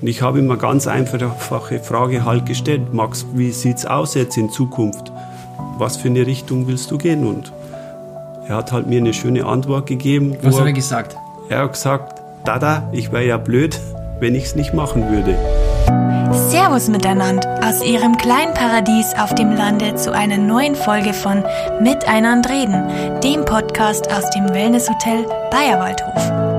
Und ich habe ihm eine ganz einfache Frage halt gestellt. Max, wie sieht es aus jetzt in Zukunft? Was für eine Richtung willst du gehen? Und er hat halt mir eine schöne Antwort gegeben. Was hat er gesagt? Er hat gesagt, Dada, ich wäre ja blöd, wenn ich es nicht machen würde. Servus miteinander aus Ihrem kleinen Paradies auf dem Lande zu einer neuen Folge von Miteinander reden, dem Podcast aus dem Wellnesshotel Bayerwaldhof.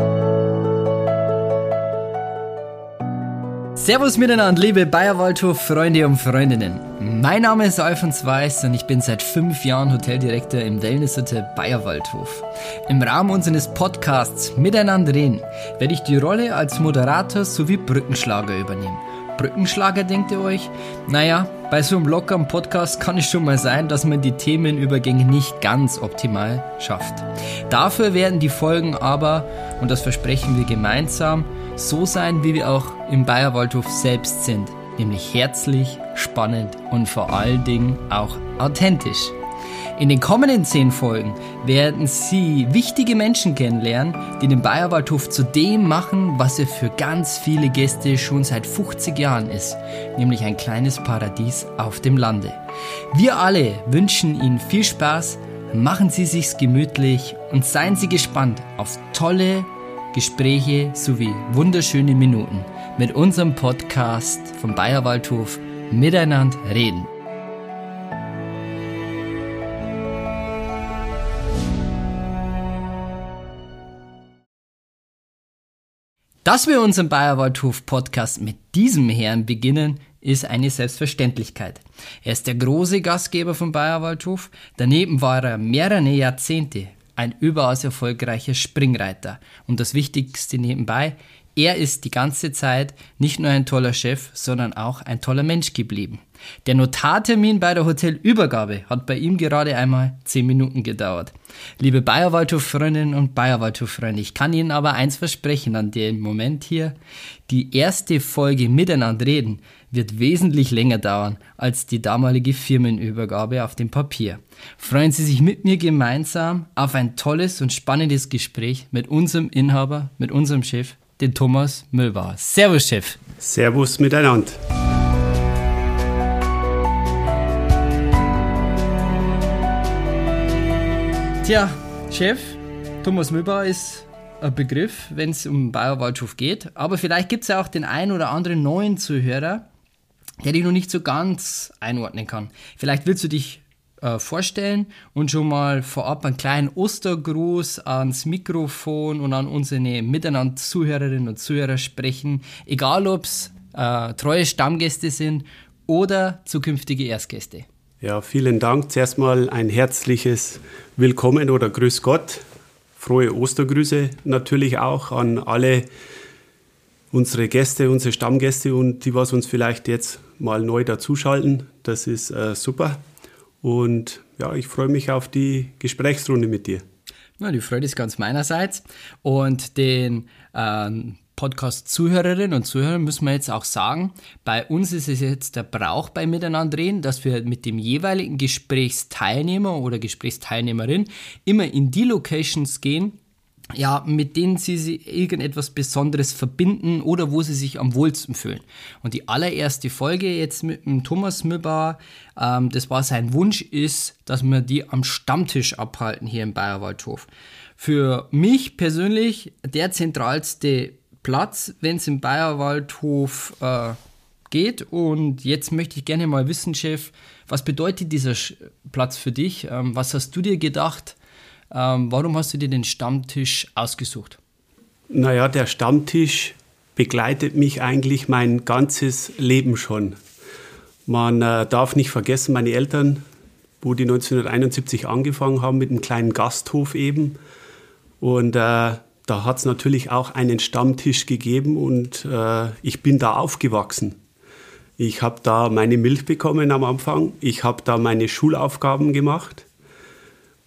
Servus miteinander, liebe Bayerwaldhof-Freunde und Freundinnen. Mein Name ist Alfons Weiß und ich bin seit fünf Jahren Hoteldirektor im Wellnesshotel Bayerwaldhof. Im Rahmen unseres Podcasts Miteinander reden werde ich die Rolle als Moderator sowie Brückenschlager übernehmen. Brückenschlager, denkt ihr euch? Naja, bei so einem lockeren Podcast kann es schon mal sein, dass man die Themenübergänge nicht ganz optimal schafft. Dafür werden die Folgen aber, und das versprechen wir gemeinsam, so sein, wie wir auch im Bayerwaldhof selbst sind, nämlich herzlich, spannend und vor allen Dingen auch authentisch. In den kommenden zehn Folgen werden Sie wichtige Menschen kennenlernen, die den Bayerwaldhof zu dem machen, was er für ganz viele Gäste schon seit 50 Jahren ist, nämlich ein kleines Paradies auf dem Lande. Wir alle wünschen Ihnen viel Spaß, machen Sie sich's gemütlich und seien Sie gespannt auf tolle Gespräche sowie wunderschöne Minuten mit unserem Podcast vom Bayerwaldhof Miteinander reden. Dass wir unseren Bayerwaldhof Podcast mit diesem Herrn beginnen, ist eine Selbstverständlichkeit. Er ist der große Gastgeber vom Bayerwaldhof. Daneben war er mehrere Jahrzehnte ein überaus erfolgreicher Springreiter. Und das Wichtigste nebenbei, er ist die ganze Zeit nicht nur ein toller Chef, sondern auch ein toller Mensch geblieben. Der Notartermin bei der Hotelübergabe hat bei ihm gerade einmal 10 Minuten gedauert. Liebe Bayerwaldhof-Freundinnen und Bayerwaldhof-Freunde, ich kann Ihnen aber eins versprechen an dem Moment hier. Die erste Folge Miteinander reden wird wesentlich länger dauern als die damalige Firmenübergabe auf dem Papier. Freuen Sie sich mit mir gemeinsam auf ein tolles und spannendes Gespräch mit unserem Inhaber, mit unserem Chef, den Thomas Müllbauer. Servus, Chef. Servus miteinander. Tja, Chef, Thomas Müllbauer ist ein Begriff, wenn es um Bayerwaldhof geht. Aber vielleicht gibt es ja auch den einen oder anderen neuen Zuhörer, der dich noch nicht so ganz einordnen kann. Vielleicht willst du dich äh, vorstellen und schon mal vorab einen kleinen Ostergruß ans Mikrofon und an unsere miteinander Zuhörerinnen und Zuhörer sprechen, egal ob es äh, treue Stammgäste sind oder zukünftige Erstgäste. Ja, vielen Dank. Zuerst mal ein herzliches Willkommen oder Grüß Gott. Frohe Ostergrüße natürlich auch an alle unsere Gäste, unsere Stammgäste und die, was uns vielleicht jetzt mal neu dazuschalten. Das ist äh, super. Und ja, ich freue mich auf die Gesprächsrunde mit dir. Ja, die Freude ist ganz meinerseits. Und den ähm, Podcast-Zuhörerinnen und Zuhörern müssen wir jetzt auch sagen, bei uns ist es jetzt der Brauch bei Miteinander reden, dass wir mit dem jeweiligen Gesprächsteilnehmer oder Gesprächsteilnehmerin immer in die Locations gehen, ja, mit denen sie, sie irgendetwas Besonderes verbinden oder wo sie sich am wohlsten fühlen. Und die allererste Folge jetzt mit dem Thomas Müllbauer, ähm, das war sein Wunsch, ist, dass wir die am Stammtisch abhalten hier im Bayerwaldhof. Für mich persönlich der zentralste Platz, wenn es im Bayerwaldhof äh, geht. Und jetzt möchte ich gerne mal wissen, Chef, was bedeutet dieser Platz für dich? Ähm, was hast du dir gedacht? Ähm, warum hast du dir den Stammtisch ausgesucht? Naja, der Stammtisch begleitet mich eigentlich mein ganzes Leben schon. Man äh, darf nicht vergessen, meine Eltern, wo die 1971 angefangen haben mit einem kleinen Gasthof eben. Und äh, da hat es natürlich auch einen Stammtisch gegeben und äh, ich bin da aufgewachsen. Ich habe da meine Milch bekommen am Anfang. Ich habe da meine Schulaufgaben gemacht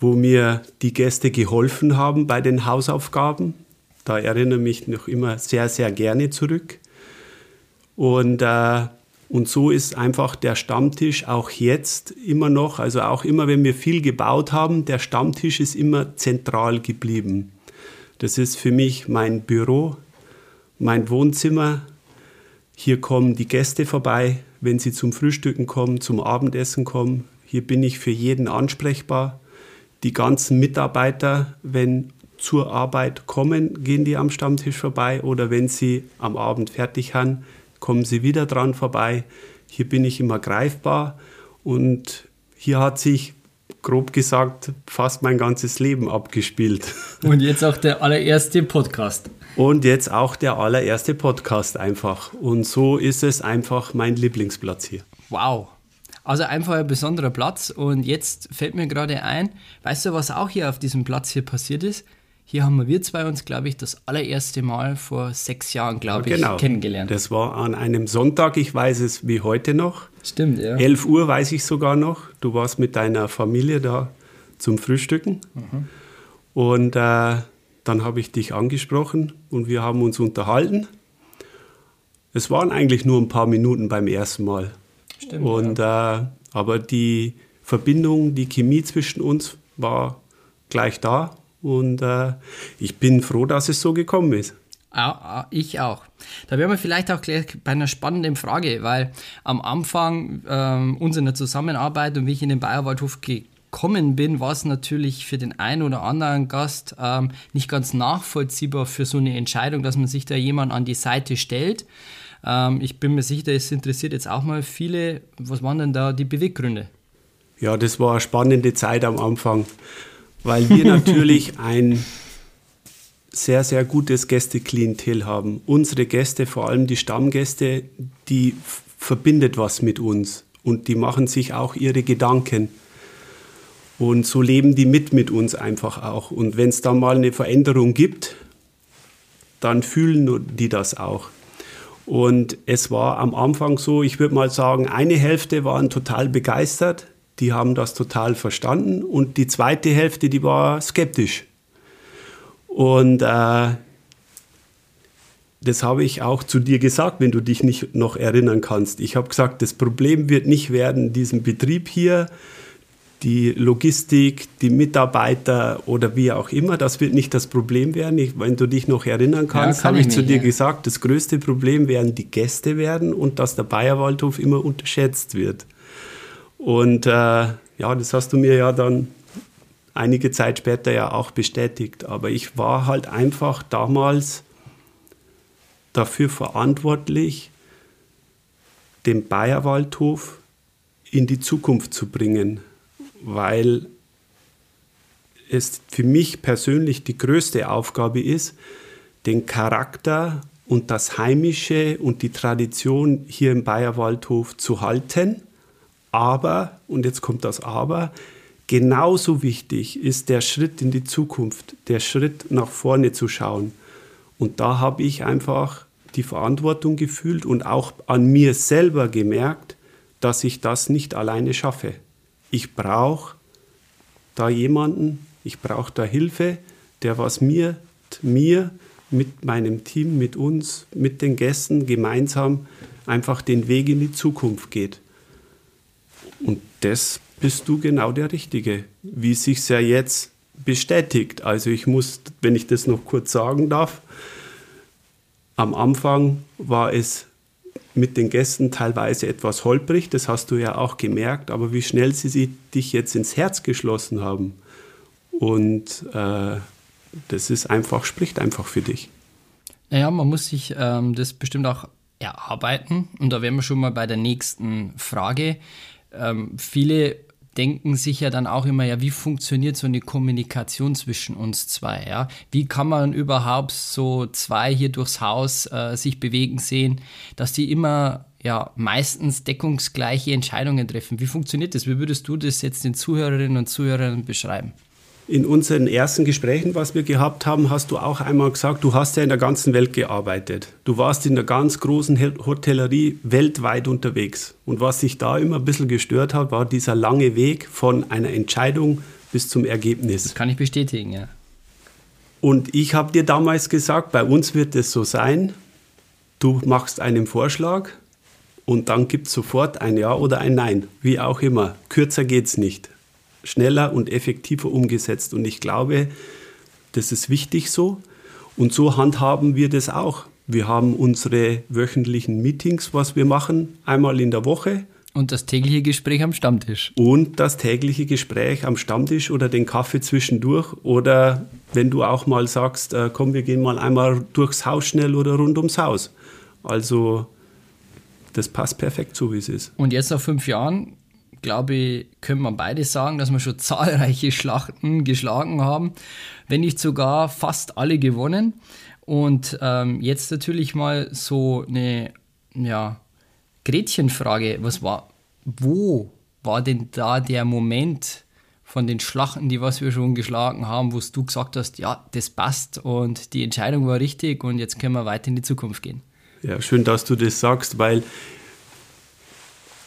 wo mir die Gäste geholfen haben bei den Hausaufgaben. Da erinnere ich mich noch immer sehr, sehr gerne zurück. Und, äh, und so ist einfach der Stammtisch auch jetzt immer noch, also auch immer, wenn wir viel gebaut haben, der Stammtisch ist immer zentral geblieben. Das ist für mich mein Büro, mein Wohnzimmer, Hier kommen die Gäste vorbei, wenn sie zum Frühstücken kommen, zum Abendessen kommen. Hier bin ich für jeden ansprechbar. Die ganzen Mitarbeiter, wenn zur Arbeit kommen, gehen die am Stammtisch vorbei oder wenn sie am Abend fertig haben, kommen sie wieder dran vorbei. Hier bin ich immer greifbar und hier hat sich grob gesagt fast mein ganzes Leben abgespielt. Und jetzt auch der allererste Podcast. Und jetzt auch der allererste Podcast einfach. Und so ist es einfach mein Lieblingsplatz hier. Wow. Also einfach ein besonderer Platz. Und jetzt fällt mir gerade ein, weißt du, was auch hier auf diesem Platz hier passiert ist? Hier haben wir zwei uns, glaube ich, das allererste Mal vor sechs Jahren, glaube genau. ich, kennengelernt. Das war an einem Sonntag, ich weiß es wie heute noch. Stimmt, ja. 11 Uhr weiß ich sogar noch. Du warst mit deiner Familie da zum Frühstücken. Mhm. Und äh, dann habe ich dich angesprochen und wir haben uns unterhalten. Es waren eigentlich nur ein paar Minuten beim ersten Mal. Stimmt. Und, ja. äh, aber die Verbindung, die Chemie zwischen uns war gleich da. Und äh, ich bin froh, dass es so gekommen ist. Ja, ich auch. Da wären wir vielleicht auch gleich bei einer spannenden Frage, weil am Anfang ähm, unserer Zusammenarbeit und wie ich in den Bayerwaldhof gekommen bin, war es natürlich für den einen oder anderen Gast ähm, nicht ganz nachvollziehbar für so eine Entscheidung, dass man sich da jemand an die Seite stellt. Ähm, ich bin mir sicher, es interessiert jetzt auch mal viele. Was waren denn da die Beweggründe? Ja, das war eine spannende Zeit am Anfang weil wir natürlich ein sehr, sehr gutes Gästeklientel haben. Unsere Gäste, vor allem die Stammgäste, die verbindet was mit uns und die machen sich auch ihre Gedanken. Und so leben die mit mit uns einfach auch. Und wenn es dann mal eine Veränderung gibt, dann fühlen die das auch. Und es war am Anfang so, ich würde mal sagen, eine Hälfte waren total begeistert, die haben das total verstanden und die zweite Hälfte, die war skeptisch. Und äh, das habe ich auch zu dir gesagt, wenn du dich nicht noch erinnern kannst. Ich habe gesagt, das Problem wird nicht werden, diesen Betrieb hier, die Logistik, die Mitarbeiter oder wie auch immer, das wird nicht das Problem werden. Ich, wenn du dich noch erinnern kannst, ja, kann habe ich, ich zu dir ja. gesagt, das größte Problem werden die Gäste werden und dass der Bayerwaldhof immer unterschätzt wird. Und äh, ja, das hast du mir ja dann einige Zeit später ja auch bestätigt. Aber ich war halt einfach damals dafür verantwortlich, den Bayerwaldhof in die Zukunft zu bringen, weil es für mich persönlich die größte Aufgabe ist, den Charakter und das Heimische und die Tradition hier im Bayerwaldhof zu halten aber, und jetzt kommt das Aber, genauso wichtig ist der Schritt in die Zukunft, der Schritt nach vorne zu schauen. Und da habe ich einfach die Verantwortung gefühlt und auch an mir selber gemerkt, dass ich das nicht alleine schaffe. Ich brauche da jemanden, ich brauche da Hilfe, der was mir, mir, mit meinem Team, mit uns, mit den Gästen gemeinsam einfach den Weg in die Zukunft geht. Und das bist du genau der Richtige, wie sich ja jetzt bestätigt. Also ich muss, wenn ich das noch kurz sagen darf, am Anfang war es mit den Gästen teilweise etwas holprig, das hast du ja auch gemerkt, aber wie schnell sie dich jetzt ins Herz geschlossen haben. Und äh, das ist einfach, spricht einfach für dich. Naja, man muss sich ähm, das bestimmt auch erarbeiten. Und da wären wir schon mal bei der nächsten Frage ähm, viele denken sich ja dann auch immer, ja, wie funktioniert so eine Kommunikation zwischen uns zwei, ja? Wie kann man überhaupt so zwei hier durchs Haus äh, sich bewegen sehen, dass die immer ja meistens deckungsgleiche Entscheidungen treffen? Wie funktioniert das? Wie würdest du das jetzt den Zuhörerinnen und Zuhörern beschreiben? In unseren ersten Gesprächen, was wir gehabt haben, hast du auch einmal gesagt, du hast ja in der ganzen Welt gearbeitet. Du warst in der ganz großen Hotellerie weltweit unterwegs. Und was sich da immer ein bisschen gestört hat, war dieser lange Weg von einer Entscheidung bis zum Ergebnis. Das kann ich bestätigen, ja. Und ich habe dir damals gesagt, bei uns wird es so sein, du machst einen Vorschlag und dann gibt es sofort ein Ja oder ein Nein, wie auch immer. Kürzer geht es nicht schneller und effektiver umgesetzt. Und ich glaube, das ist wichtig so. Und so handhaben wir das auch. Wir haben unsere wöchentlichen Meetings, was wir machen, einmal in der Woche. Und das tägliche Gespräch am Stammtisch. Und das tägliche Gespräch am Stammtisch oder den Kaffee zwischendurch. Oder wenn du auch mal sagst, äh, komm, wir gehen mal einmal durchs Haus schnell oder rund ums Haus. Also das passt perfekt so, wie es ist. Und jetzt nach fünf Jahren, glaube ich, können wir beide sagen, dass wir schon zahlreiche Schlachten geschlagen haben, wenn nicht sogar fast alle gewonnen. Und ähm, jetzt natürlich mal so eine, ja, Gretchenfrage, was war, wo war denn da der Moment von den Schlachten, die was wir schon geschlagen haben, wo du gesagt hast, ja, das passt und die Entscheidung war richtig und jetzt können wir weiter in die Zukunft gehen? Ja, schön, dass du das sagst, weil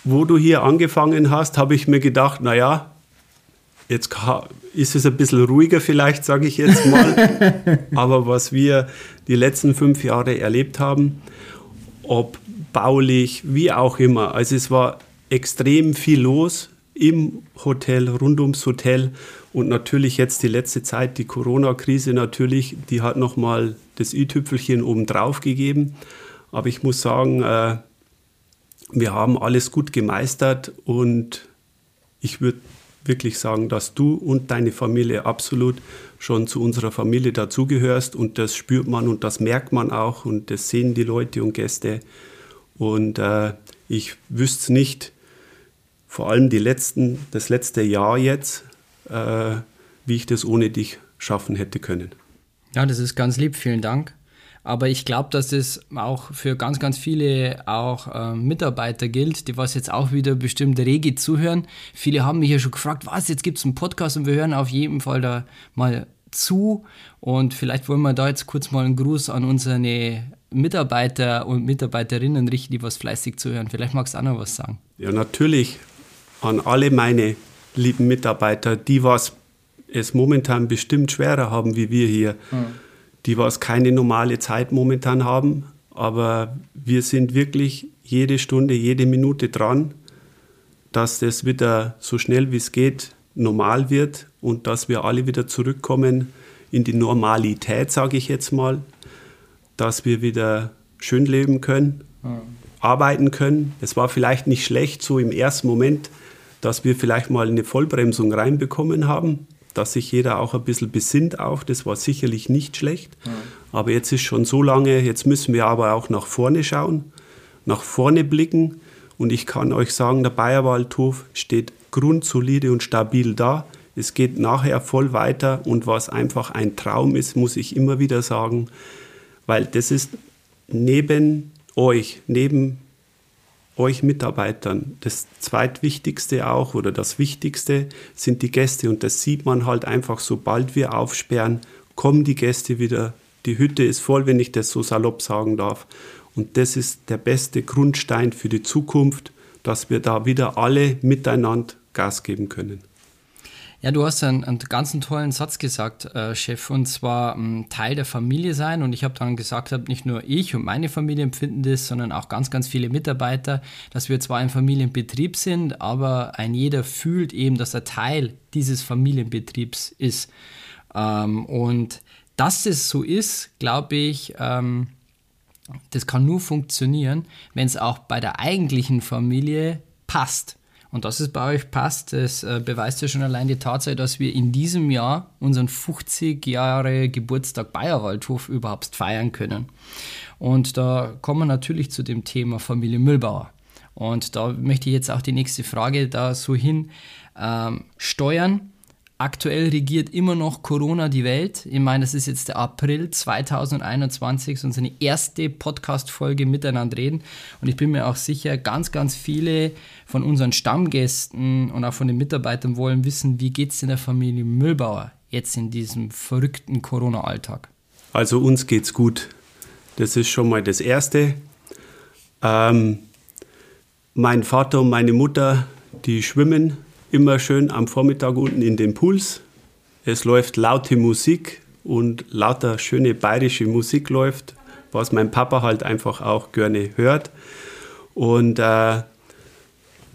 wo du hier angefangen hast, habe ich mir gedacht, naja, jetzt ist es ein bisschen ruhiger vielleicht, sage ich jetzt mal. Aber was wir die letzten fünf Jahre erlebt haben, ob baulich, wie auch immer. Also es war extrem viel los im Hotel, rund ums Hotel und natürlich jetzt die letzte Zeit, die Corona-Krise natürlich, die hat nochmal das i-Tüpfelchen obendrauf gegeben. Aber ich muss sagen, äh, wir haben alles gut gemeistert und ich würde wirklich sagen, dass du und deine Familie absolut schon zu unserer Familie dazugehörst und das spürt man und das merkt man auch und das sehen die Leute und Gäste. Und äh, ich wüsste nicht, vor allem die letzten, das letzte Jahr jetzt, äh, wie ich das ohne dich schaffen hätte können. Ja, das ist ganz lieb, vielen Dank. Aber ich glaube, dass das auch für ganz, ganz viele auch äh, Mitarbeiter gilt, die was jetzt auch wieder bestimmt rege zuhören. Viele haben mich ja schon gefragt, was, jetzt gibt es einen Podcast und wir hören auf jeden Fall da mal zu. Und vielleicht wollen wir da jetzt kurz mal einen Gruß an unsere Mitarbeiter und Mitarbeiterinnen richten, die was fleißig zuhören. Vielleicht magst du auch noch was sagen. Ja, natürlich an alle meine lieben Mitarbeiter, die was es momentan bestimmt schwerer haben wie wir hier. Mhm die was keine normale Zeit momentan haben. Aber wir sind wirklich jede Stunde, jede Minute dran, dass das wieder so schnell wie es geht normal wird und dass wir alle wieder zurückkommen in die Normalität, sage ich jetzt mal, dass wir wieder schön leben können, mhm. arbeiten können. Es war vielleicht nicht schlecht, so im ersten Moment, dass wir vielleicht mal eine Vollbremsung reinbekommen haben, dass sich jeder auch ein bisschen besinnt auch. Das war sicherlich nicht schlecht. Ja. Aber jetzt ist schon so lange, jetzt müssen wir aber auch nach vorne schauen, nach vorne blicken. Und ich kann euch sagen, der Bayerwaldhof steht grundsolide und stabil da. Es geht nachher voll weiter und was einfach ein Traum ist, muss ich immer wieder sagen, weil das ist neben euch, neben euch Mitarbeitern. Das zweitwichtigste auch oder das wichtigste sind die Gäste und das sieht man halt einfach, sobald wir aufsperren, kommen die Gäste wieder. Die Hütte ist voll, wenn ich das so salopp sagen darf. Und das ist der beste Grundstein für die Zukunft, dass wir da wieder alle miteinander Gas geben können. Ja, du hast einen, einen ganz tollen Satz gesagt, äh, Chef, und zwar ähm, Teil der Familie sein. Und ich habe dann gesagt, hab, nicht nur ich und meine Familie empfinden das, sondern auch ganz, ganz viele Mitarbeiter, dass wir zwar ein Familienbetrieb sind, aber ein jeder fühlt eben, dass er Teil dieses Familienbetriebs ist. Ähm, und dass es so ist, glaube ich, ähm, das kann nur funktionieren, wenn es auch bei der eigentlichen Familie passt. Und dass es bei euch passt, das äh, beweist ja schon allein die Tatsache, dass wir in diesem Jahr unseren 50 Jahre Geburtstag Bayerwaldhof überhaupt feiern können. Und da kommen wir natürlich zu dem Thema Familie Müllbauer. Und da möchte ich jetzt auch die nächste Frage da so hin ähm, steuern. Aktuell regiert immer noch Corona die Welt. Ich meine, das ist jetzt der April 2021, ist unsere erste Podcast-Folge miteinander reden. Und ich bin mir auch sicher, ganz, ganz viele von unseren Stammgästen und auch von den Mitarbeitern wollen wissen, wie geht es in der Familie Müllbauer jetzt in diesem verrückten Corona-Alltag? Also uns geht's gut. Das ist schon mal das Erste. Ähm, mein Vater und meine Mutter, die schwimmen immer schön am Vormittag unten in den Pools. Es läuft laute Musik und lauter schöne bayerische Musik läuft, was mein Papa halt einfach auch gerne hört. Und äh,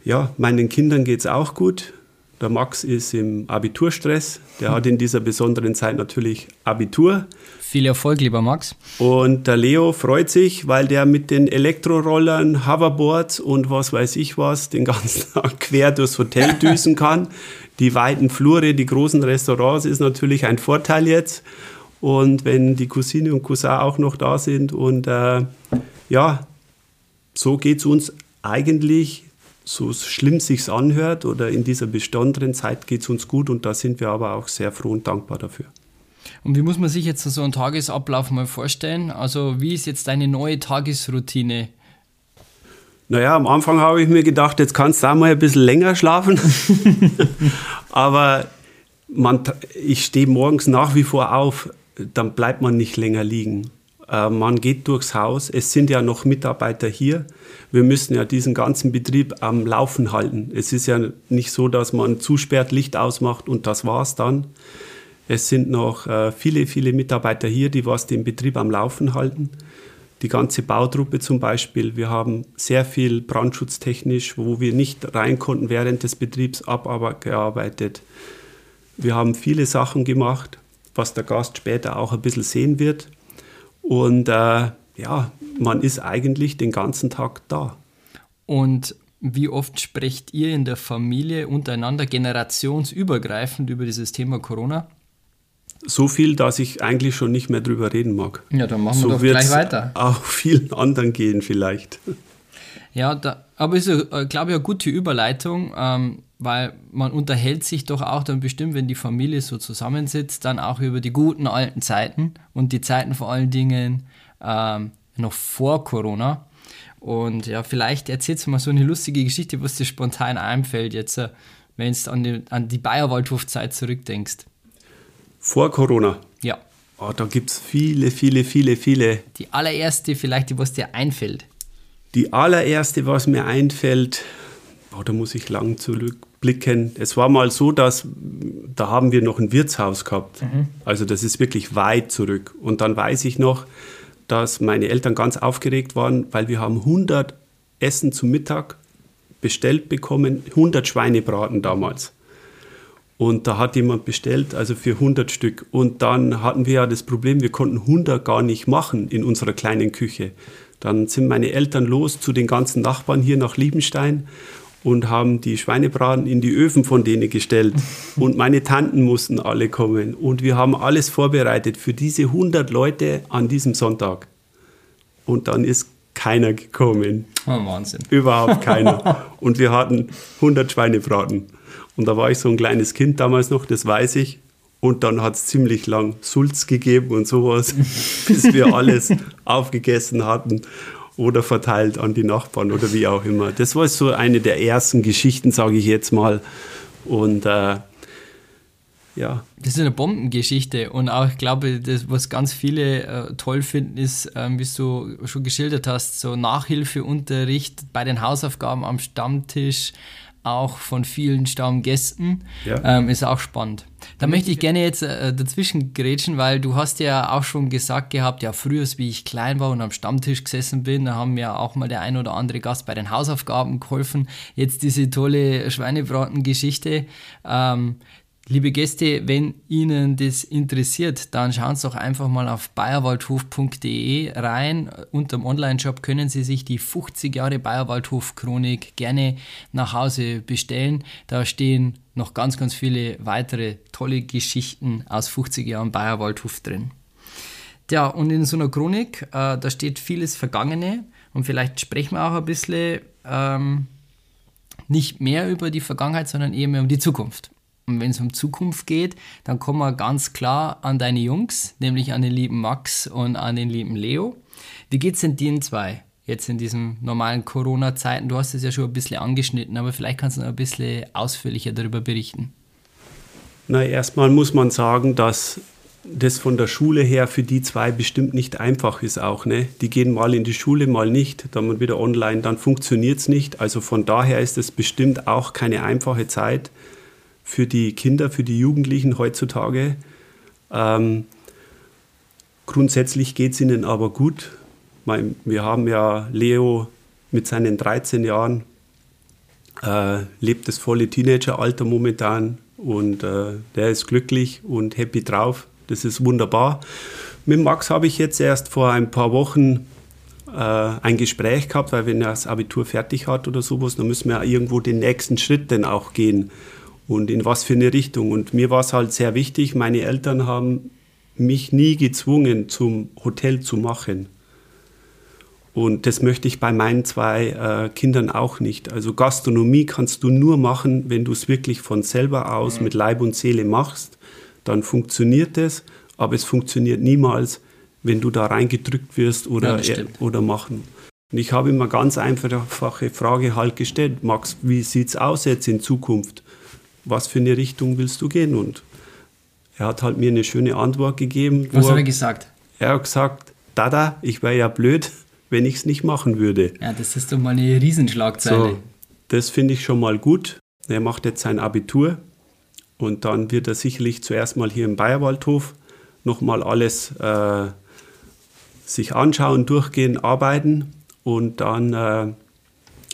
ja, meinen Kindern geht es auch gut. Der Max ist im Abiturstress. Der hat in dieser besonderen Zeit natürlich Abitur. Viel Erfolg, lieber Max. Und der Leo freut sich, weil der mit den Elektrorollern, Hoverboards und was weiß ich was den ganzen Tag quer durchs Hotel düsen kann. Die weiten Flure, die großen Restaurants ist natürlich ein Vorteil jetzt. Und wenn die Cousine und Cousin auch noch da sind und äh, ja, so geht es uns eigentlich so schlimm sich's anhört oder in dieser besonderen Zeit geht es uns gut und da sind wir aber auch sehr froh und dankbar dafür. Und wie muss man sich jetzt so einen Tagesablauf mal vorstellen? Also wie ist jetzt deine neue Tagesroutine? Naja, am Anfang habe ich mir gedacht, jetzt kannst du auch mal ein bisschen länger schlafen. aber man, ich stehe morgens nach wie vor auf, dann bleibt man nicht länger liegen. Äh, man geht durchs Haus. Es sind ja noch Mitarbeiter hier. Wir müssen ja diesen ganzen Betrieb am Laufen halten. Es ist ja nicht so, dass man zusperrt, Licht ausmacht und das war's dann. Es sind noch äh, viele, viele Mitarbeiter hier, die was den Betrieb am Laufen halten. Die ganze Bautruppe zum Beispiel. Wir haben sehr viel brandschutztechnisch, wo wir nicht rein konnten während des Betriebs, abgearbeitet. Wir haben viele Sachen gemacht, was der Gast später auch ein bisschen sehen wird. Und äh, ja, man ist eigentlich den ganzen Tag da. Und wie oft sprecht ihr in der Familie untereinander generationsübergreifend über dieses Thema Corona? So viel, dass ich eigentlich schon nicht mehr drüber reden mag. Ja, dann machen so wir doch gleich weiter. Auch vielen anderen gehen vielleicht. Ja, da, aber ist, äh, glaube ich, eine gute Überleitung, ähm, weil man unterhält sich doch auch dann bestimmt, wenn die Familie so zusammensitzt, dann auch über die guten alten Zeiten und die Zeiten vor allen Dingen ähm, noch vor Corona. Und ja, vielleicht erzählst du mal so eine lustige Geschichte, was dir spontan einfällt, jetzt, äh, wenn du an die, an die Bayerwaldhof-Zeit zurückdenkst. Vor Corona? Ja. Oh, da gibt es viele, viele, viele, viele. Die allererste vielleicht, die was dir einfällt. Die allererste, was mir einfällt, oh, da muss ich lang zurückblicken. Es war mal so, dass da haben wir noch ein Wirtshaus gehabt. Mhm. Also das ist wirklich weit zurück. Und dann weiß ich noch, dass meine Eltern ganz aufgeregt waren, weil wir haben 100 Essen zum Mittag bestellt bekommen, 100 Schweinebraten damals. Und da hat jemand bestellt, also für 100 Stück. Und dann hatten wir ja das Problem, wir konnten 100 gar nicht machen in unserer kleinen Küche. Dann sind meine Eltern los zu den ganzen Nachbarn hier nach Liebenstein und haben die Schweinebraten in die Öfen von denen gestellt. Und meine Tanten mussten alle kommen. Und wir haben alles vorbereitet für diese 100 Leute an diesem Sonntag. Und dann ist keiner gekommen. Oh, Wahnsinn. Überhaupt keiner. Und wir hatten 100 Schweinebraten. Und da war ich so ein kleines Kind damals noch, das weiß ich. Und dann hat es ziemlich lang Sulz gegeben und sowas, bis wir alles aufgegessen hatten oder verteilt an die Nachbarn oder wie auch immer. Das war so eine der ersten Geschichten, sage ich jetzt mal. Und äh, ja. Das ist eine Bombengeschichte und auch, ich glaube, das, was ganz viele äh, toll finden, ist, ähm, wie du schon geschildert hast, so Nachhilfeunterricht bei den Hausaufgaben am Stammtisch, auch von vielen Stammgästen. Ja. Ähm, ist auch spannend. Da möchte ich gerne jetzt äh, dazwischen grätschen, weil du hast ja auch schon gesagt gehabt, ja, früher, wie ich klein war und am Stammtisch gesessen bin, da haben mir auch mal der ein oder andere Gast bei den Hausaufgaben geholfen. Jetzt diese tolle Schweinebraten-Geschichte. Ähm, Liebe Gäste, wenn Ihnen das interessiert, dann schauen Sie doch einfach mal auf bayerwaldhof.de rein. Unter dem Online-Shop können Sie sich die 50 Jahre Bayerwaldhof-Chronik gerne nach Hause bestellen. Da stehen noch ganz, ganz viele weitere tolle Geschichten aus 50 Jahren Bayerwaldhof drin. Ja, und in so einer Chronik, äh, da steht vieles Vergangene und vielleicht sprechen wir auch ein bisschen ähm, nicht mehr über die Vergangenheit, sondern eher mehr um die Zukunft. Und wenn es um Zukunft geht, dann kommen wir ganz klar an deine Jungs, nämlich an den lieben Max und an den lieben Leo. Wie geht es denn den zwei jetzt in diesen normalen Corona-Zeiten? Du hast es ja schon ein bisschen angeschnitten, aber vielleicht kannst du noch ein bisschen ausführlicher darüber berichten. Na, erstmal muss man sagen, dass das von der Schule her für die zwei bestimmt nicht einfach ist auch. Ne? Die gehen mal in die Schule, mal nicht, dann wieder online, dann funktioniert es nicht. Also von daher ist es bestimmt auch keine einfache Zeit für die Kinder, für die Jugendlichen heutzutage. Ähm, grundsätzlich geht es ihnen aber gut. Wir haben ja Leo mit seinen 13 Jahren äh, lebt das volle Teenageralter momentan und äh, der ist glücklich und happy drauf. Das ist wunderbar. Mit Max habe ich jetzt erst vor ein paar Wochen äh, ein Gespräch gehabt, weil wenn er das Abitur fertig hat oder sowas, dann müssen wir irgendwo den nächsten Schritt dann auch gehen und in was für eine Richtung. Und mir war es halt sehr wichtig, meine Eltern haben mich nie gezwungen, zum Hotel zu machen. Und das möchte ich bei meinen zwei äh, Kindern auch nicht. Also Gastronomie kannst du nur machen, wenn du es wirklich von selber aus mit Leib und Seele machst. Dann funktioniert es, aber es funktioniert niemals, wenn du da reingedrückt wirst oder, Ja, äh, oder machen. Und ich habe immer ganz einfache Frage halt gestellt, Max, wie sieht es aus jetzt in Zukunft? Was für eine Richtung willst du gehen? Und er hat halt mir eine schöne Antwort gegeben. Was hat er gesagt? er hat gesagt, Dada, ich wäre ja blöd, wenn ich es nicht machen würde. Ja, das ist doch mal eine Riesenschlagzeile. So, das finde ich schon mal gut. Er macht jetzt sein Abitur und dann wird er sicherlich zuerst mal hier im Bayerwaldhof nochmal alles äh, sich anschauen, durchgehen, arbeiten und dann äh,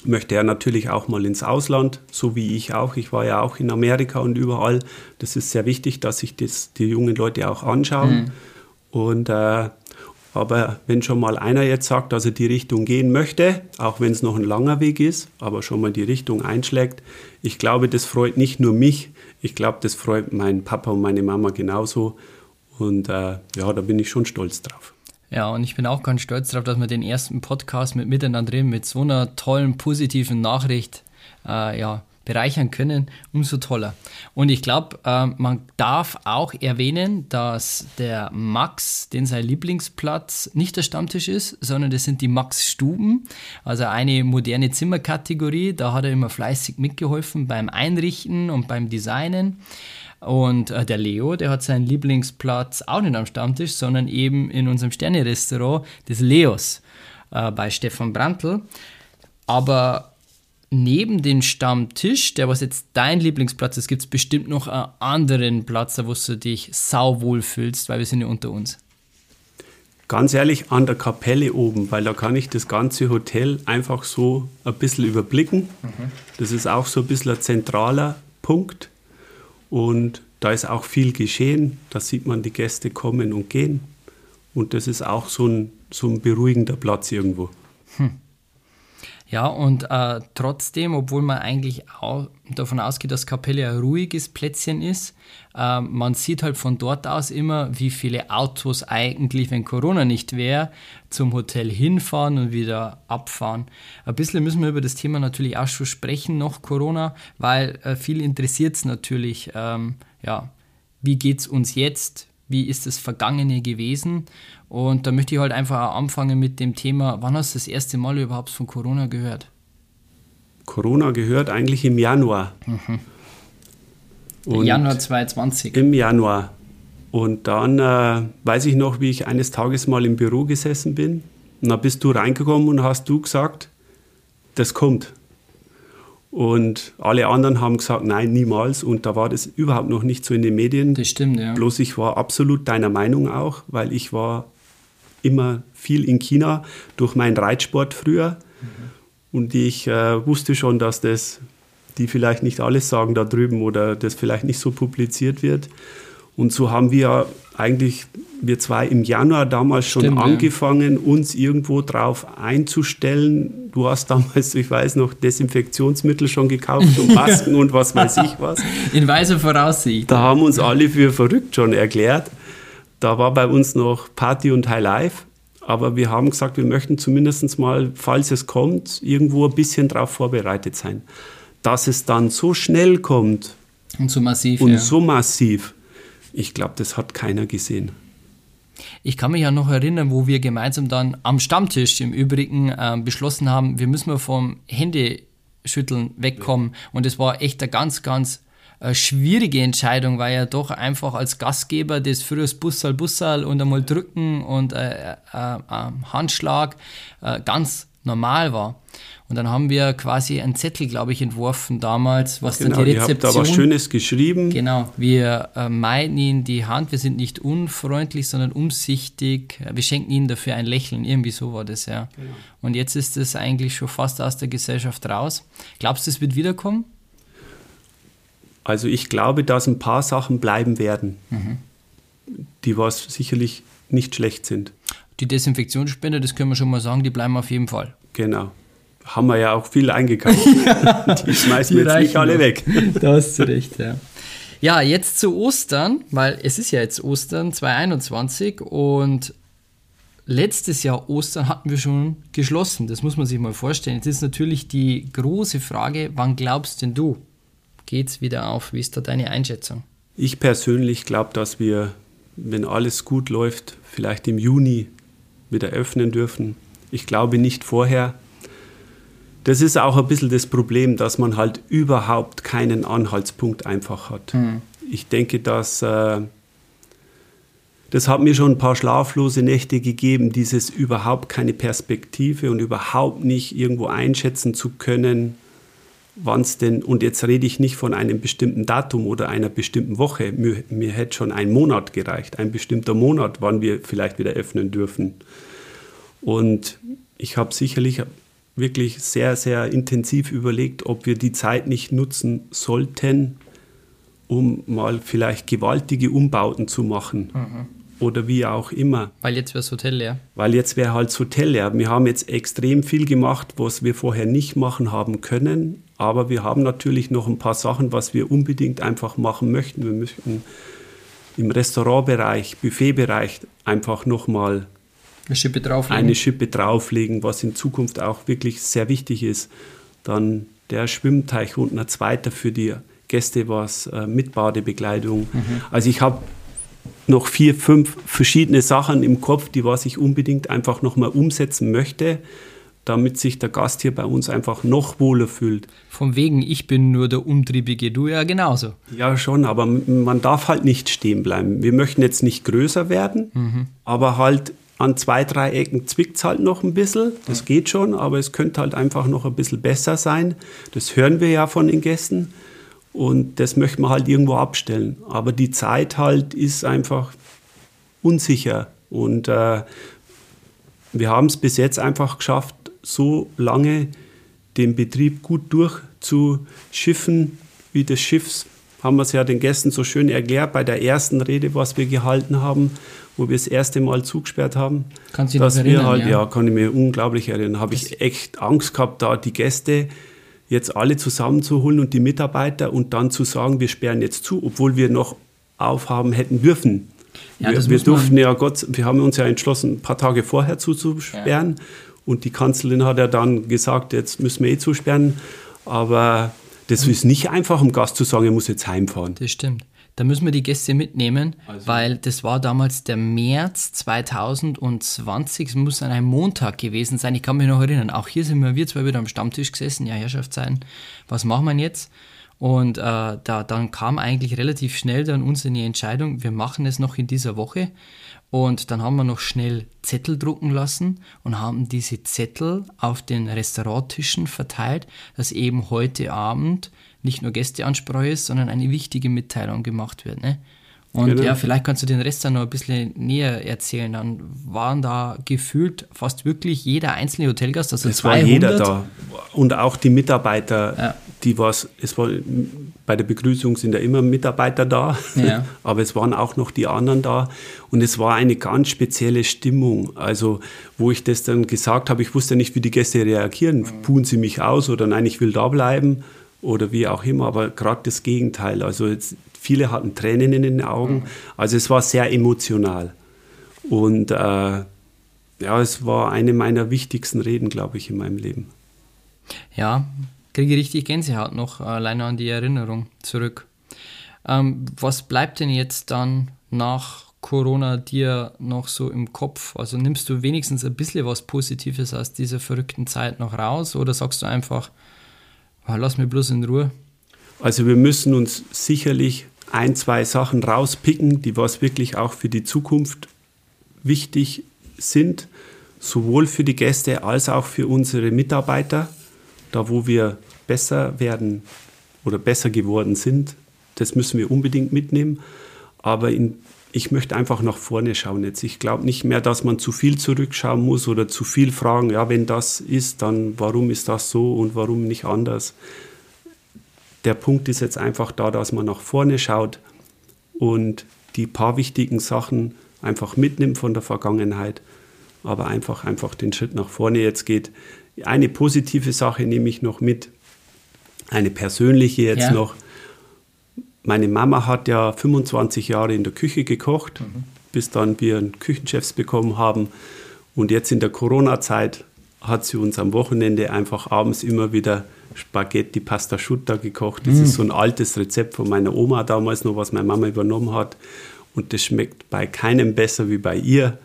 möchte er natürlich auch mal ins Ausland, so wie ich auch. Ich war ja auch in Amerika und überall. Das ist sehr wichtig, dass sich das die jungen Leute auch anschauen. Und äh, aber wenn schon mal einer jetzt sagt, dass er die Richtung gehen möchte, auch wenn es noch ein langer Weg ist, aber schon mal die Richtung einschlägt, ich glaube, das freut nicht nur mich, ich glaube, das freut meinen Papa und meine Mama genauso. Und äh, ja, da bin ich schon stolz drauf. Ja, und ich bin auch ganz stolz darauf, dass wir den ersten Podcast mit Miteinander reden, mit so einer tollen, positiven Nachricht äh, ja, bereichern können, umso toller. Und ich glaube, äh, man darf auch erwähnen, dass der Max, den sein Lieblingsplatz nicht der Stammtisch ist, sondern das sind die Max-Stuben, also eine moderne Zimmerkategorie. Da hat er immer fleißig mitgeholfen beim Einrichten und beim Designen. Und äh, der Leo, der hat seinen Lieblingsplatz auch nicht am Stammtisch, sondern eben in unserem Sterne-Restaurant des Leos äh, bei Stefan Brandl. Aber neben dem Stammtisch, der was jetzt dein Lieblingsplatz ist, gibt es bestimmt noch einen anderen Platz, da wo du dich sauwohl fühlst, weil wir sind ja unter uns. Ganz ehrlich, an der Kapelle oben, weil da kann ich das ganze Hotel einfach so ein bisschen überblicken. Das ist auch so ein bisschen ein zentraler Punkt. Und da ist auch viel geschehen. Da sieht man die Gäste kommen und gehen. Und das ist auch so ein, so ein beruhigender Platz irgendwo. Ja, und äh, trotzdem, obwohl man eigentlich auch davon ausgeht, dass Kapelle ein ruhiges Plätzchen ist, äh, man sieht halt von dort aus immer, wie viele Autos eigentlich, wenn Corona nicht wäre, zum Hotel hinfahren und wieder abfahren. Ein bisschen müssen wir über das Thema natürlich auch schon sprechen, noch Corona, weil äh, viel interessiert es natürlich, ähm, ja, wie geht es uns jetzt? Wie ist das Vergangene gewesen? Und da möchte ich halt einfach auch anfangen mit dem Thema, wann hast du das erste Mal überhaupt von Corona gehört? Corona gehört eigentlich im Januar. Und Januar 2020. Im Januar. Und dann äh, weiß ich noch, wie ich eines Tages mal im Büro gesessen bin. Und dann bist du reingekommen und hast du gesagt, das kommt. Und alle anderen haben gesagt, nein, niemals. Und da war das überhaupt noch nicht so in den Medien. Das stimmt, ja. Bloß ich war absolut deiner Meinung auch, weil ich war immer viel in China durch meinen Reitsport früher. Und ich äh, wusste schon, dass das, die vielleicht nicht alles sagen da drüben oder das vielleicht nicht so publiziert wird. Und so haben wir eigentlich, wir zwei im Januar damals schon Stimmt, ja. angefangen, uns irgendwo drauf einzustellen. Du hast damals, ich weiß noch, Desinfektionsmittel schon gekauft und Masken und was weiß ich was. In weiser Voraussicht. Da haben uns alle für verrückt schon erklärt. Da war bei uns noch Party und High Life. Aber wir haben gesagt, wir möchten zumindest mal, falls es kommt, irgendwo ein bisschen darauf vorbereitet sein. Dass es dann so schnell kommt Und so massiv, und ja. so massiv, ich glaube, das hat keiner gesehen. Ich kann mich ja noch erinnern, wo wir gemeinsam dann am Stammtisch im Übrigen ähm, beschlossen haben, wir müssen mal vom Händeschütteln wegkommen. Und es war echt eine ganz, ganz äh, schwierige Entscheidung, weil ja doch einfach als Gastgeber das früher das Bussal, Bussal und einmal drücken und äh, äh, äh, Handschlag äh, ganz normal war. Und dann haben wir quasi einen Zettel, glaube ich, entworfen damals, was Genau, dann die ihr habt da Rezeption... was Schönes geschrieben. Genau, wir äh, meiden ihnen die Hand, wir sind nicht unfreundlich, sondern umsichtig. Wir schenken ihnen dafür ein Lächeln, irgendwie so war das, ja. Und jetzt ist es eigentlich schon fast aus der Gesellschaft raus. Glaubst du, es wird wiederkommen? Also ich glaube, dass ein paar Sachen bleiben werden, die was sicherlich nicht schlecht sind. Die Desinfektionsspender, das können wir schon mal sagen, die bleiben auf jeden Fall. Genau. Haben wir ja auch viel eingekauft. die schmeißen wir jetzt nicht alle weg. Da hast du recht, ja. Ja, jetzt zu Ostern, weil es ist ja jetzt Ostern 2021 und letztes Jahr Ostern hatten wir schon geschlossen. Das muss man sich mal vorstellen. Jetzt ist natürlich die große Frage, wann glaubst denn du, geht's wieder auf? Wie ist da deine Einschätzung? Ich persönlich glaube, dass wir, wenn alles gut läuft, vielleicht im Juni wieder öffnen dürfen. Ich glaube nicht vorher. Das ist auch ein bisschen das Problem, dass man halt überhaupt keinen Anhaltspunkt einfach hat. Ich denke, dass äh, das hat mir schon ein paar schlaflose Nächte gegeben, dieses überhaupt keine Perspektive und überhaupt nicht irgendwo einschätzen zu können, wann es denn, und jetzt rede ich nicht von einem bestimmten Datum oder einer bestimmten Woche, mir, mir hätte schon ein Monat gereicht, ein bestimmter Monat, wann wir vielleicht wieder öffnen dürfen. Und ich habe sicherlich wirklich sehr, sehr intensiv überlegt, ob wir die Zeit nicht nutzen sollten, um mal vielleicht gewaltige Umbauten zu machen. Oder wie auch immer. Weil jetzt wäre das Hotel leer. Weil jetzt wäre halt das Hotel leer. Wir haben jetzt extrem viel gemacht, was wir vorher nicht machen haben können. Aber wir haben natürlich noch ein paar Sachen, was wir unbedingt einfach machen möchten. Wir möchten im Restaurantbereich, Buffetbereich einfach nochmal Eine Schippe drauflegen. eine Schippe drauflegen, was in Zukunft auch wirklich sehr wichtig ist. Dann der Schwimmteich und ein zweiter für die Gäste was äh, mit Badebekleidung. Also ich habe noch vier, fünf verschiedene Sachen im Kopf, die was ich unbedingt einfach nochmal umsetzen möchte, damit sich der Gast hier bei uns einfach noch wohler fühlt. Von wegen, ich bin nur der Umtriebige, du ja genauso. Ja, schon, aber man darf halt nicht stehen bleiben. Wir möchten jetzt nicht größer werden, aber halt an zwei, drei Ecken zwickt es halt noch ein bisschen. Das geht schon, aber es könnte halt einfach noch ein bisschen besser sein. Das hören wir ja von den Gästen und das möchten wir halt irgendwo abstellen. Aber die Zeit halt ist einfach unsicher und äh, wir haben es bis jetzt einfach geschafft, so lange den Betrieb gut durchzuschiffen, wie des Schiffs. Haben wir es ja den Gästen so schön erklärt bei der ersten Rede, was wir gehalten haben, wo wir das erste Mal zugesperrt haben. Kannst du dich dass noch wir erinnern, halt, ja? ja. kann ich mir unglaublich erinnern. Habe ich echt Angst gehabt, da die Gäste jetzt alle zusammenzuholen und die Mitarbeiter und dann zu sagen, wir sperren jetzt zu, obwohl wir noch aufhaben hätten dürfen. Ja, wir wir durften ja Gott, wir haben uns ja entschlossen, ein paar Tage vorher zuzusperren. Und die Kanzlerin hat ja dann gesagt, jetzt müssen wir eh zusperren. Aber das ist nicht einfach, um Gast zu sagen, er muss jetzt heimfahren. Das stimmt. Da müssen wir die Gäste mitnehmen, Also- weil das war damals der März 2020. Es muss an einem Montag gewesen sein. Ich kann mich noch erinnern. Auch hier sind wir, wir zwei wieder am Stammtisch gesessen. Ja, Herrschaftszeiten. Was machen wir jetzt? Und äh, da, dann kam eigentlich relativ schnell dann uns in die Entscheidung, wir machen es noch in dieser Woche. Und dann haben wir noch schnell Zettel drucken lassen und haben diese Zettel auf den Restauranttischen verteilt, dass eben heute Abend nicht nur Gästeansprache ist, sondern eine wichtige Mitteilung gemacht wird. Ne? Und Genau. ja, vielleicht kannst du den Rest dann noch ein bisschen näher erzählen. Dann waren da gefühlt fast wirklich jeder einzelne Hotelgast, also Es war 200. jeder da. Und auch die Mitarbeiter, Ja. die was, es war, bei der Begrüßung sind ja immer Mitarbeiter da, Ja. aber es waren auch noch die anderen da. Und es war eine ganz spezielle Stimmung. Also, wo ich das dann gesagt habe, ich wusste nicht, wie die Gäste reagieren. Puhen sie mich aus oder nein, ich will da bleiben oder wie auch immer, aber gerade das Gegenteil. Also, jetzt, viele hatten Tränen in den Augen. Also, es war sehr emotional. Und äh, ja, es war eine meiner wichtigsten Reden, glaube ich, in meinem Leben. Ja, kriege richtig Gänsehaut noch äh, alleine an die Erinnerung zurück. Ähm, was bleibt denn jetzt dann nach Corona dir noch so im Kopf? Also nimmst du wenigstens ein bisschen was Positives aus dieser verrückten Zeit noch raus oder sagst du einfach, "Ah, lass mich bloß in Ruhe? Also wir müssen uns sicherlich ein, zwei Sachen rauspicken, die was wirklich auch für die Zukunft wichtig sind, sowohl für die Gäste als auch für unsere Mitarbeiter. da wo wir besser werden oder besser geworden sind, das müssen wir unbedingt mitnehmen. Aber in, ich möchte einfach nach vorne schauen jetzt. Ich glaube nicht mehr, dass man zu viel zurückschauen muss oder zu viel fragen, ja, wenn das ist, dann warum ist das so und warum nicht anders. Der Punkt ist jetzt einfach da, dass man nach vorne schaut und die paar wichtigen Sachen einfach mitnimmt von der Vergangenheit, aber einfach, einfach den Schritt nach vorne jetzt geht. Eine positive Sache nehme ich noch mit, eine persönliche jetzt ja. noch. Meine Mama hat ja 25 Jahre in der Küche gekocht, mhm. bis dann wir einen Küchenchefs bekommen haben. Und jetzt in der Corona-Zeit hat sie uns am Wochenende einfach abends immer wieder Spaghetti Pasta Asciutta gekocht. Das mm. ist so ein altes Rezept von meiner Oma damals noch, was meine Mama übernommen hat. Und das schmeckt bei keinem besser wie bei ihr.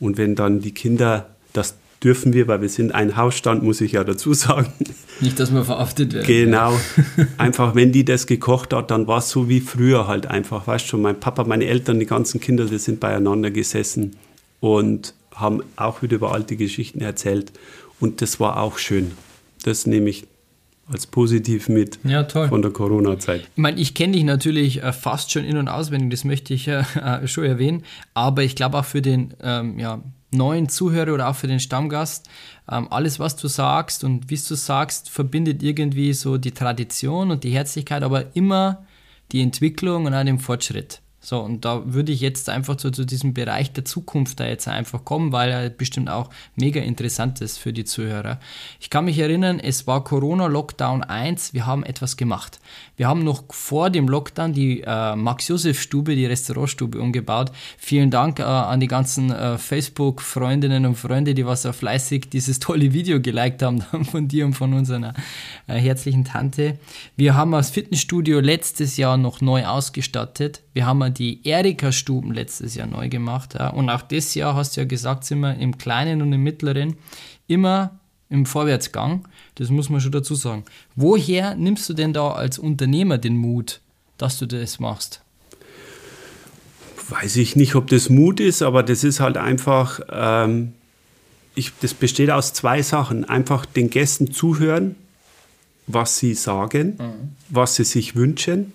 Und wenn dann die Kinder, das dürfen wir, weil wir sind ein Hausstand, muss ich ja dazu sagen. Nicht, dass wir verhaftet werden. Genau. einfach, wenn die das gekocht hat, dann war es so wie früher halt einfach. Weißt du schon, mein Papa, meine Eltern, die ganzen Kinder, wir sind beieinander gesessen und haben auch wieder über alte Geschichten erzählt. Und das war auch schön. Das nehme ich als positiv mit ja, von der Corona-Zeit. Ich meine, ich kenne dich natürlich äh, fast schon in- und auswendig, das möchte ich äh, schon erwähnen, aber ich glaube auch für den ähm, ja, neuen Zuhörer oder auch für den Stammgast, ähm, alles, was du sagst und wie du sagst, verbindet irgendwie so die Tradition und die Herzlichkeit, aber immer die Entwicklung und auch den Fortschritt. So, und da würde ich jetzt einfach zu, zu, diesem Bereich der Zukunft da jetzt einfach kommen, weil er bestimmt auch mega interessant ist für die Zuhörer. Ich kann mich erinnern, es war Corona-Lockdown 1, wir haben etwas gemacht. Wir haben noch vor dem Lockdown die äh, Max-Josef-Stube, die Restaurantstube umgebaut. Vielen Dank äh, an die ganzen äh, Facebook-Freundinnen und Freunde, die was so fleißig dieses tolle Video geliked haben von dir und von unserer äh, herzlichen Tante. Wir haben das Fitnessstudio letztes Jahr noch neu ausgestattet. Wir haben die Erika-Stuben letztes Jahr neu gemacht. Ja. Und auch das Jahr, hast du ja gesagt, sind wir im Kleinen und im Mittleren immer im Vorwärtsgang. Das muss man schon dazu sagen. Woher nimmst du denn da als Unternehmer den Mut, dass du das machst? Weiß ich nicht, ob das Mut ist, aber das ist halt einfach, ähm, ich, das besteht aus zwei Sachen. Einfach den Gästen zuhören, was sie sagen, mhm. was sie sich wünschen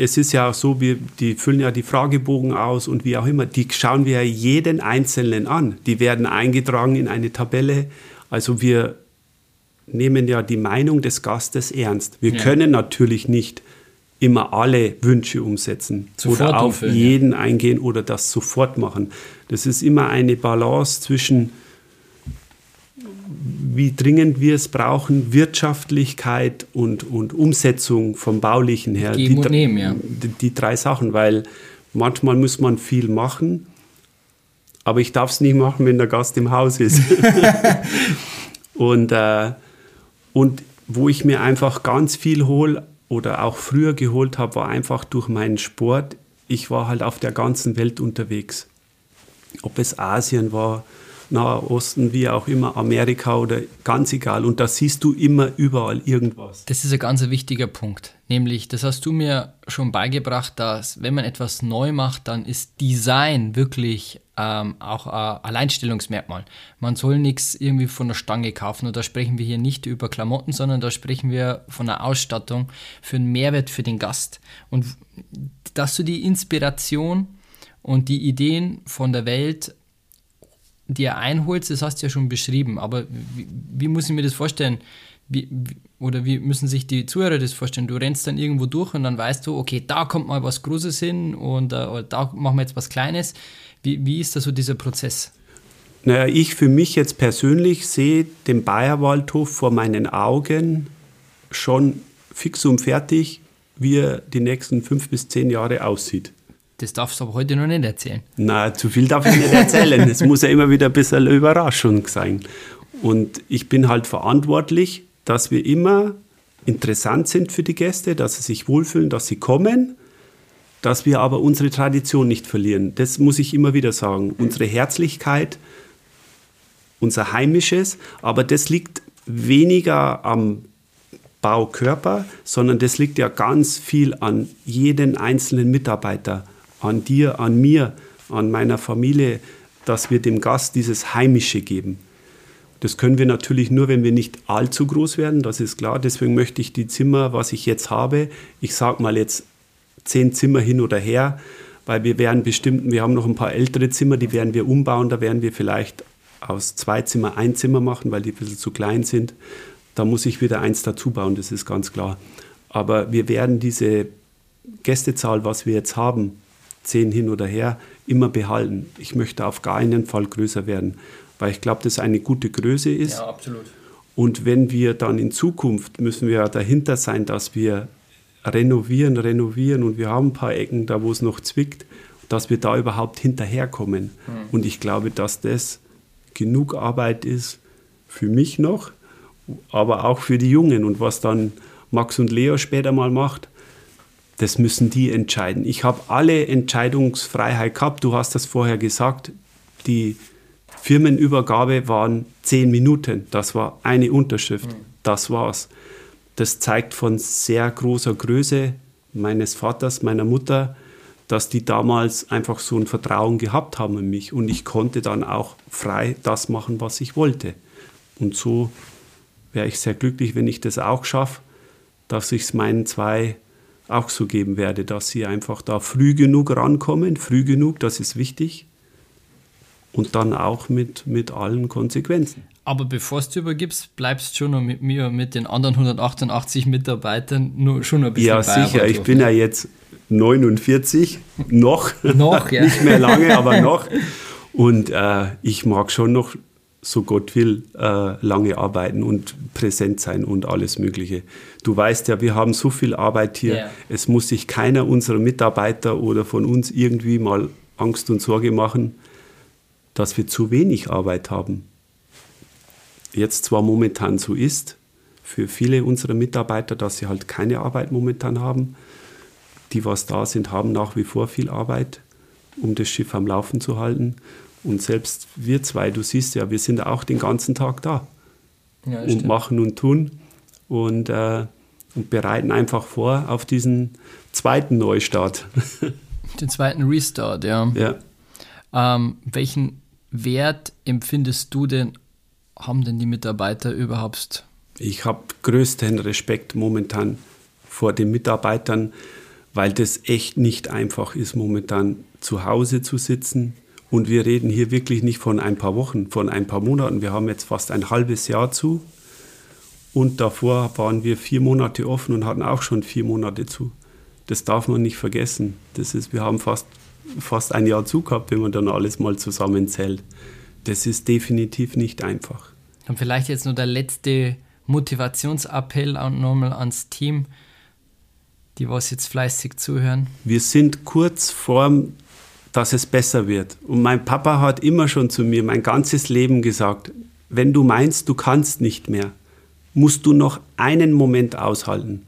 es ist ja auch so, wir, die füllen ja die Fragebogen aus und wie auch immer, die schauen wir jeden Einzelnen an. Die werden eingetragen in eine Tabelle. Also wir nehmen ja die Meinung des Gastes ernst. Wir ja. können natürlich nicht immer alle Wünsche umsetzen sofort oder auf jeden ja. eingehen oder das sofort machen. Das ist immer eine Balance zwischen wie dringend wir es brauchen, Wirtschaftlichkeit und, und Umsetzung vom Baulichen her. Geben die, und nehmen, ja. Die, die, drei Sachen, weil manchmal muss man viel machen, aber ich darf es nicht machen, wenn der Gast im Haus ist. und, äh, und wo ich mir einfach ganz viel hole oder auch früher geholt habe, war einfach durch meinen Sport. Ich war halt auf der ganzen Welt unterwegs. Ob es Asien war, Nahe Osten, wie auch immer, Amerika oder ganz egal. Und da siehst du immer überall irgendwas. Das ist ein ganz wichtiger Punkt. Nämlich, das hast du mir schon beigebracht, dass wenn man etwas neu macht, dann ist Design wirklich ähm, auch ein Alleinstellungsmerkmal. Man soll nichts irgendwie von der Stange kaufen. Und da sprechen wir hier nicht über Klamotten, sondern da sprechen wir von einer Ausstattung für einen Mehrwert für den Gast. Und dass du die Inspiration und die Ideen von der Welt dir einholst, das hast du ja schon beschrieben, aber wie, wie muss ich mir das vorstellen? Wie, oder wie müssen sich die Zuhörer das vorstellen? Du rennst dann irgendwo durch und dann weißt du, okay, da kommt mal was Großes hin und äh, da machen wir jetzt was Kleines. Wie, wie ist da so dieser Prozess? Naja, ich für mich jetzt persönlich sehe den Bayerwaldhof vor meinen Augen schon fix und fertig, wie er die nächsten fünf bis zehn Jahre aussieht. Das darfst du aber heute noch nicht erzählen. Na, zu viel darf ich nicht erzählen. Es muss ja immer wieder ein bisschen eine Überraschung sein. Und ich bin halt verantwortlich, dass wir immer interessant sind für die Gäste, dass sie sich wohlfühlen, dass sie kommen, dass wir aber unsere Tradition nicht verlieren. Das muss ich immer wieder sagen. Unsere Herzlichkeit, unser Heimisches, aber das liegt weniger am Baukörper, sondern das liegt ja ganz viel an jeden einzelnen Mitarbeiter an dir, an mir, an meiner Familie, dass wir dem Gast dieses Heimische geben. Das können wir natürlich nur, wenn wir nicht allzu groß werden, das ist klar. Deswegen möchte ich die Zimmer, was ich jetzt habe, ich sage mal jetzt zehn Zimmer hin oder her, weil wir werden bestimmt, wir haben noch ein paar ältere Zimmer, die werden wir umbauen, da werden wir vielleicht aus zwei Zimmer ein Zimmer machen, weil die ein bisschen zu klein sind. Da muss ich wieder eins dazu bauen, das ist ganz klar. Aber wir werden diese Gästezahl, was wir jetzt haben, zehn hin oder her, immer behalten. Ich möchte auf gar keinen Fall größer werden, weil ich glaube, das eine gute Größe ist. Ja, absolut. Und wenn wir dann in Zukunft, müssen wir ja dahinter sein, dass wir renovieren, renovieren und wir haben ein paar Ecken da, wo es noch zwickt, dass wir da überhaupt hinterherkommen. Mhm. Und ich glaube, dass das genug Arbeit ist für mich noch, aber auch für die Jungen. Und was dann Max und Leo später mal macht, das müssen die entscheiden. Ich habe alle Entscheidungsfreiheit gehabt. Du hast das vorher gesagt. Die Firmenübergabe waren zehn Minuten. Das war eine Unterschrift. Mhm. Das war's. Das zeigt von sehr großer Größe meines Vaters, meiner Mutter, dass die damals einfach so ein Vertrauen gehabt haben in mich. Und ich konnte dann auch frei das machen, was ich wollte. Und so wäre ich sehr glücklich, wenn ich das auch schaffe, dass ich es meinen zwei auch so geben werde, dass sie einfach da früh genug rankommen, früh genug, das ist wichtig. Und dann auch mit, mit allen Konsequenzen. Aber bevor du übergibst, bleibst du schon noch mit mir, mit den anderen 188 Mitarbeitern, nur schon ein bisschen Ja, sicher. Ich bin ja jetzt 49, noch. noch, ja. Nicht mehr lange, aber noch. Und äh, ich mag schon noch so Gott will, äh, lange arbeiten und präsent sein und alles Mögliche. Du weißt ja, wir haben so viel Arbeit hier. Yeah. Es muss sich keiner unserer Mitarbeiter oder von uns irgendwie mal Angst und Sorge machen, dass wir zu wenig Arbeit haben. Jetzt zwar momentan so ist, für viele unserer Mitarbeiter, dass sie halt keine Arbeit momentan haben. Die, was da sind, haben nach wie vor viel Arbeit, um das Schiff am Laufen zu halten. Und selbst wir zwei, du siehst ja, wir sind auch den ganzen Tag da ja, und machen und tun und, äh, und bereiten einfach vor auf diesen zweiten Neustart. Den zweiten Restart, ja. ja. Ähm, welchen Wert empfindest du denn, haben denn die Mitarbeiter überhaupt? Ich habe größten Respekt momentan vor den Mitarbeitern, weil das echt nicht einfach ist, momentan zu Hause zu sitzen, und wir reden hier wirklich nicht von ein paar Wochen, von ein paar Monaten. Wir haben jetzt fast ein halbes Jahr zu. Und davor waren wir vier Monate offen und hatten auch schon vier Monate zu. Das darf man nicht vergessen. Das ist, wir haben fast, fast ein Jahr zu gehabt, wenn man dann alles mal zusammenzählt. Das ist definitiv nicht einfach. Und vielleicht jetzt nur der letzte Motivationsappell nochmal ans Team, die was jetzt fleißig zuhören. Wir sind kurz vorm dass es besser wird. Und mein Papa hat immer schon zu mir mein ganzes Leben gesagt, wenn du meinst, du kannst nicht mehr, musst du noch einen Moment aushalten.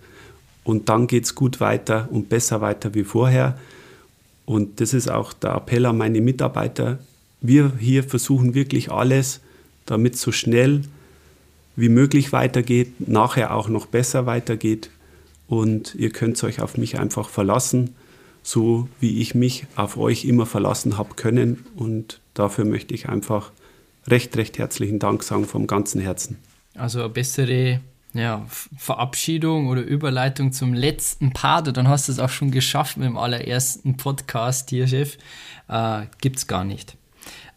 Und dann geht es gut weiter und besser weiter wie vorher. Und das ist auch der Appell an meine Mitarbeiter. Wir hier versuchen wirklich alles, damit so schnell wie möglich weitergeht, nachher auch noch besser weitergeht. Und ihr könnt euch auf mich einfach verlassen so wie ich mich auf euch immer verlassen habe können. Und dafür möchte ich einfach recht, recht herzlichen Dank sagen vom ganzen Herzen. Also eine bessere ja, Verabschiedung oder Überleitung zum letzten Part, dann hast du es auch schon geschafft mit dem allerersten Podcast hier, Chef, äh, gibt es gar nicht.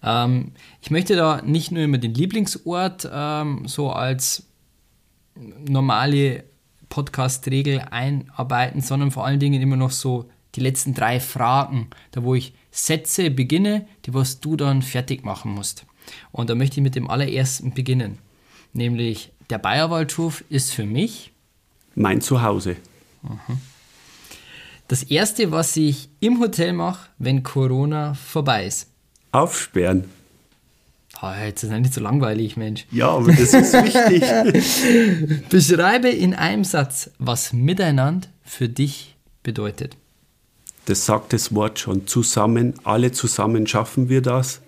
Ähm, ich möchte da nicht nur immer den Lieblingsort ähm, so als normale Podcast-Regel einarbeiten, sondern vor allen Dingen immer noch so die letzten drei Fragen, da wo ich Sätze beginne, die was du dann fertig machen musst. Und da möchte ich mit dem allerersten beginnen, nämlich der Bayerwaldhof ist für mich mein Zuhause. Das erste, was ich im Hotel mache, wenn Corona vorbei ist. Aufsperren. Oh, jetzt ist das nicht so langweilig, Mensch. Ja, aber das ist wichtig. Beschreibe in einem Satz, was Miteinander für dich bedeutet das sagt das Wort schon, zusammen, alle zusammen schaffen wir das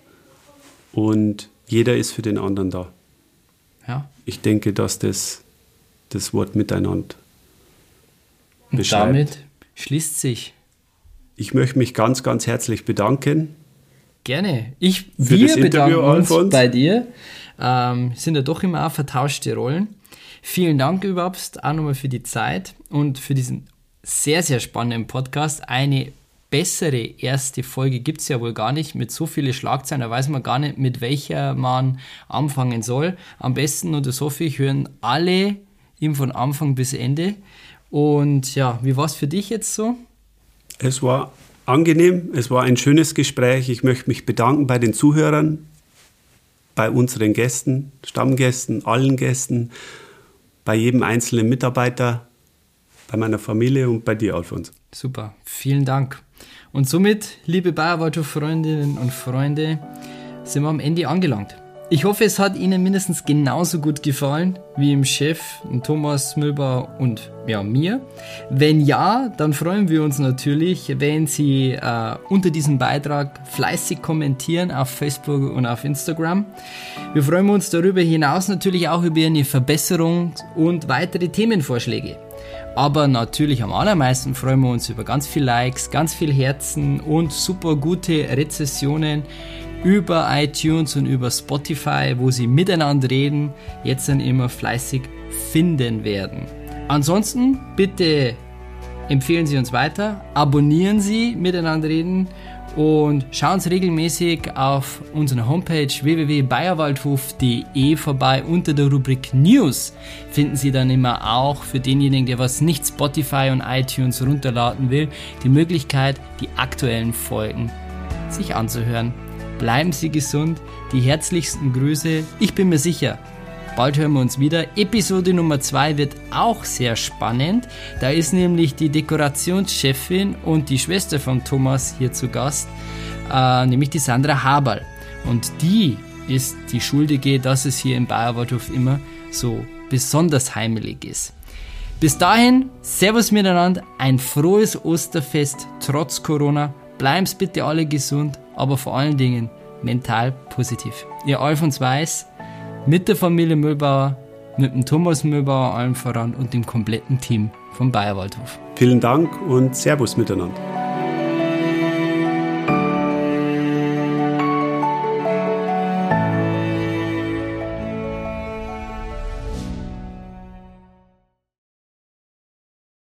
und jeder ist für den anderen da. Ja. Ich denke, dass das das Wort miteinander und damit schließt sich. Ich möchte mich ganz, ganz herzlich bedanken. Gerne. Ich, wir bedanken uns Alfons. bei dir. Ähm, sind ja doch immer auch vertauschte Rollen. Vielen Dank überhaupt auch nochmal für die Zeit und für diesen sehr, sehr spannenden Podcast. Eine bessere erste Folge gibt es ja wohl gar nicht mit so vielen Schlagzeilen. Da weiß man gar nicht, mit welcher man anfangen soll. Am besten oder so viel hören alle ihm von Anfang bis Ende. Und ja, wie war es für dich jetzt so? Es war angenehm, es war ein schönes Gespräch. Ich möchte mich bedanken bei den Zuhörern, bei unseren Gästen, Stammgästen, allen Gästen, bei jedem einzelnen Mitarbeiter, bei meiner Familie und bei dir, Alfons. Super, vielen Dank. Und somit, liebe Bayerwaldhof-Freundinnen und Freunde, sind wir am Ende angelangt. Ich hoffe, es hat Ihnen mindestens genauso gut gefallen wie im Chef Thomas Müllbauer und ja, mir. Wenn ja, dann freuen wir uns natürlich, wenn Sie äh, unter diesem Beitrag fleißig kommentieren auf Facebook und auf Instagram. Wir freuen uns darüber hinaus natürlich auch über Ihre Verbesserung und weitere Themenvorschläge. Aber natürlich am allermeisten freuen wir uns über ganz viel Likes, ganz viel Herzen und super gute Rezessionen über iTunes und über Spotify, wo sie miteinander reden, jetzt dann immer fleißig finden werden. Ansonsten bitte empfehlen Sie uns weiter, abonnieren Sie miteinander reden und schauen Sie regelmäßig auf unserer Homepage www.bayerwaldhof.de vorbei. Unter der Rubrik News finden Sie dann immer auch für denjenigen, der was nicht Spotify und iTunes runterladen will, die Möglichkeit, die aktuellen Folgen sich anzuhören. Bleiben Sie gesund, die herzlichsten Grüße. Ich bin mir sicher, Bald hören wir uns wieder. Episode Nummer 2 wird auch sehr spannend. Da ist nämlich die Dekorationschefin und die Schwester von Thomas hier zu Gast, äh, nämlich die Sandra Haberl. Und die ist die Schuldige, dass es hier im Bayerwaldhof immer so besonders heimelig ist. Bis dahin, Servus miteinander, ein frohes Osterfest trotz Corona. Bleiben's bitte alle gesund, aber vor allen Dingen mental positiv. Ihr Alfons Weiß, mit der Familie Müllbauer, mit dem Thomas Müllbauer allen voran und dem kompletten Team vom Bayerwaldhof. Vielen Dank und Servus miteinander.